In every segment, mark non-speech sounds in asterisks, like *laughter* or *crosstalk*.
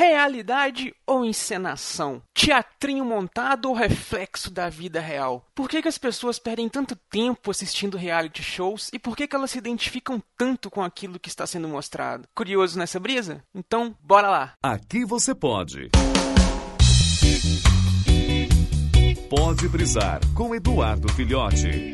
Realidade ou encenação? Teatrinho montado ou reflexo da vida real? Por que, que as pessoas perdem tanto tempo assistindo reality shows e por que, que elas se identificam tanto com aquilo que está sendo mostrado? Curioso nessa brisa? Então, bora lá! Aqui você pode. Pode brisar com Eduardo Filhote.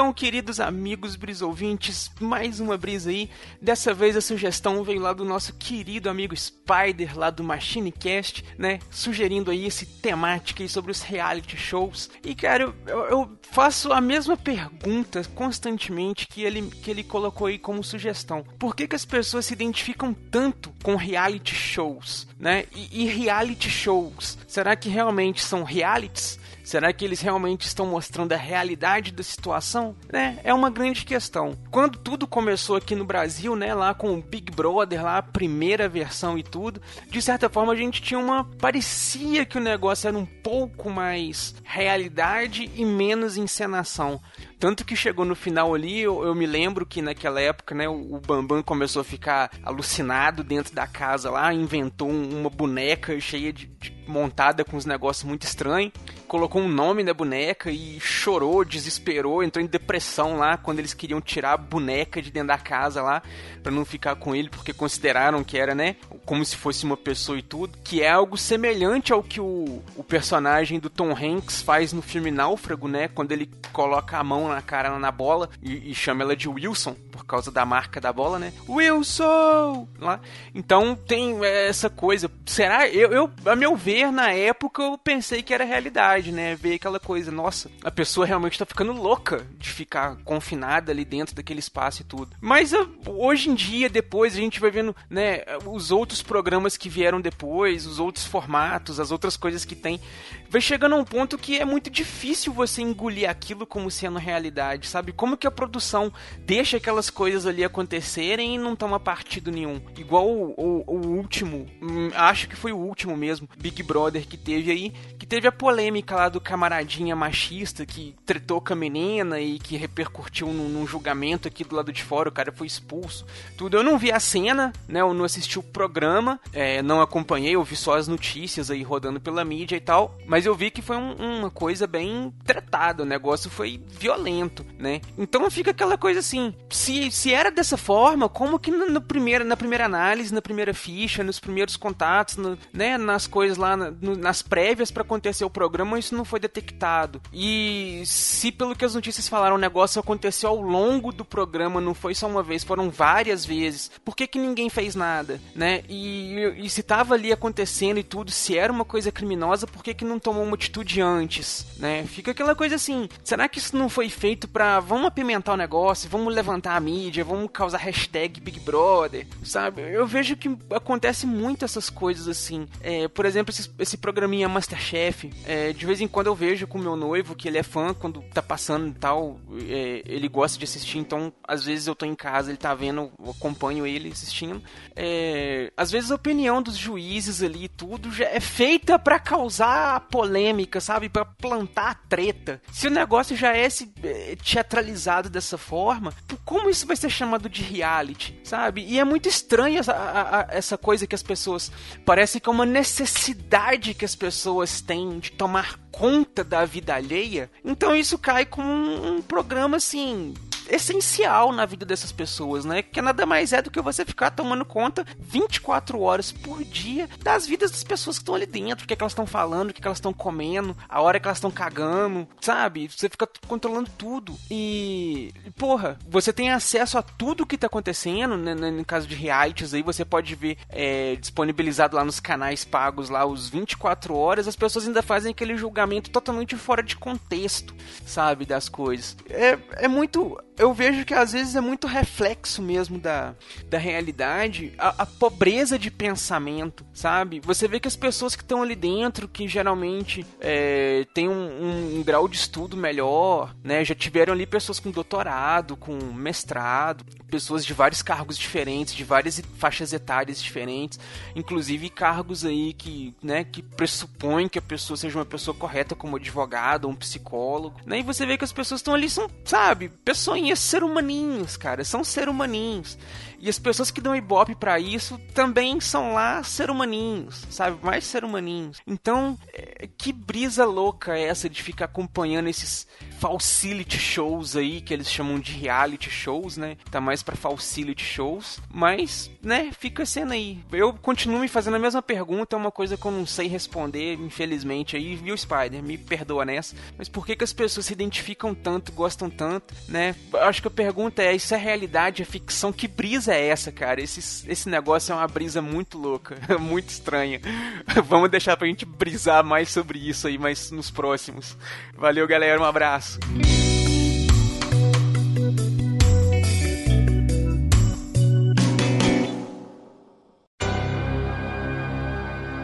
Então, queridos amigos brisouvintes, mais uma brisa aí. Dessa vez a sugestão veio lá do nosso querido amigo Spider, lá do MachineCast, né? Sugerindo aí esse temática aí sobre os reality shows. E, cara, eu, eu faço a mesma pergunta constantemente que ele, que ele colocou aí como sugestão. Por que, que as pessoas se identificam tanto com reality shows, né? E, e reality shows, será que realmente são realities? Será que eles realmente estão mostrando a realidade da situação? Né? É uma grande questão. Quando tudo começou aqui no Brasil, né, lá com o Big Brother, lá a primeira versão e tudo, de certa forma a gente tinha uma parecia que o negócio era um pouco mais realidade e menos encenação. Tanto que chegou no final ali, eu, eu, me lembro que naquela época, né, o, o Bambam começou a ficar alucinado dentro da casa lá, inventou um, uma boneca cheia de, de, montada com uns negócios muito estranhos, colocou um nome na boneca e chorou, desesperou, entrou em depressão lá quando eles queriam tirar a boneca de dentro da casa lá para não ficar com ele, porque consideraram que era, né, como se fosse uma pessoa e tudo, que é algo semelhante ao que o, o personagem do Tom Hanks faz no filme Náufrago, né, quando ele coloca a mão na cara na bola e, e, chama ela de Wilson por causa da marca da bola, né? Wilson! Lá. Então tem essa coisa. Será? Eu, eu, a meu ver, na época eu pensei que era realidade, né? Ver aquela coisa, nossa, a pessoa realmente tá ficando louca de ficar confinada ali dentro daquele espaço e tudo. Mas hoje em dia, depois, a gente vai vendo, né, os outros programas que vieram depois, os outros formatos, as outras coisas que tem. Vai chegando a um ponto que é muito difícil você engolir aquilo como sendo realidade, sabe? Como que a produção deixa aquelas coisas ali acontecerem e não toma partido nenhum. Igual o, o, o último, hum, acho que foi o último mesmo, Big Brother que teve aí, que teve a polêmica lá do camaradinha machista que tretou com a menina e que repercutiu num, num julgamento aqui do lado de fora, o cara foi expulso. Tudo. Eu não vi a cena, né? Eu não assisti o programa, é, não acompanhei, eu vi só as notícias aí rodando pela mídia e tal, mas eu vi que foi um, uma coisa bem tratada, o negócio foi violento, né? Então fica aquela coisa assim, se, se era dessa forma, como que no, no primeiro, na primeira análise, na primeira ficha, nos primeiros contatos, no, né, nas coisas lá, no, nas prévias para acontecer o programa, isso não foi detectado. E se pelo que as notícias falaram, o negócio aconteceu ao longo do programa, não foi só uma vez, foram várias vezes. Por que, que ninguém fez nada, né? E, e se tava ali acontecendo e tudo, se era uma coisa criminosa, por que, que não tomou uma atitude antes, né? Fica aquela coisa assim, será que isso não foi feito pra vamos apimentar o negócio, vamos levantar a mídia, vamos causar hashtag Big Brother, sabe? Eu vejo que acontece muito essas coisas assim. É, por exemplo, esse, esse programinha Masterchef, é, de vez em quando eu vejo com meu noivo, que ele é fã, quando tá passando e tal, é, ele gosta de assistir, então às vezes eu tô em casa, ele tá vendo, eu acompanho ele assistindo. É, às vezes a opinião dos juízes ali tudo já é feita para causar polêmica, sabe? para plantar treta. Se o negócio já é é teatralizado dessa forma, como isso vai ser chamado de reality, sabe? E é muito estranho essa, a, a, essa coisa que as pessoas. Parece que é uma necessidade que as pessoas têm de tomar conta da vida alheia. Então isso cai como um, um programa assim essencial na vida dessas pessoas, né? Que nada mais é do que você ficar tomando conta 24 horas por dia das vidas das pessoas que estão ali dentro, o que, é que elas estão falando, o que, é que elas estão comendo, a hora que elas estão cagando, sabe? Você fica controlando tudo. E, porra, você tem acesso a tudo que tá acontecendo, né? No caso de realities aí, você pode ver é, disponibilizado lá nos canais pagos lá os 24 horas, as pessoas ainda fazem aquele julgamento totalmente fora de contexto, sabe? Das coisas. É, é muito eu vejo que às vezes é muito reflexo mesmo da, da realidade, a, a pobreza de pensamento, sabe? Você vê que as pessoas que estão ali dentro, que geralmente é, têm um, um, um, grau de estudo melhor, né? Já tiveram ali pessoas com doutorado, com mestrado, pessoas de vários cargos diferentes, de várias faixas etárias diferentes, inclusive cargos aí que, né, que pressupõem que a pessoa seja uma pessoa correta como advogado ou um psicólogo, né? E você vê que as pessoas estão ali, são, sabe, pessoinhas categoria ser humaninhos, cara. São ser humaninhos. E as pessoas que dão ibope para isso também são lá ser humaninhos, sabe? Mais ser humaninhos. Então, é, que brisa louca é essa de ficar acompanhando esses facility shows aí, que eles chamam de reality shows, né? Tá mais pra facility shows. Mas, né, fica sendo aí. Eu continuo me fazendo a mesma pergunta, é uma coisa que eu não sei responder, infelizmente aí, viu, Spider? Me perdoa nessa. Mas por que, que as pessoas se identificam tanto, gostam tanto, né? Acho que a pergunta é: isso é realidade, é ficção? Que brisa é essa, cara? Esse, esse negócio é uma brisa muito louca, *laughs* muito estranha. *laughs* Vamos deixar pra gente brisar mais sobre isso aí, mas nos próximos. Valeu, galera, um abraço.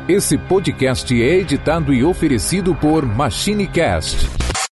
Esse podcast é editado e oferecido por MachineCast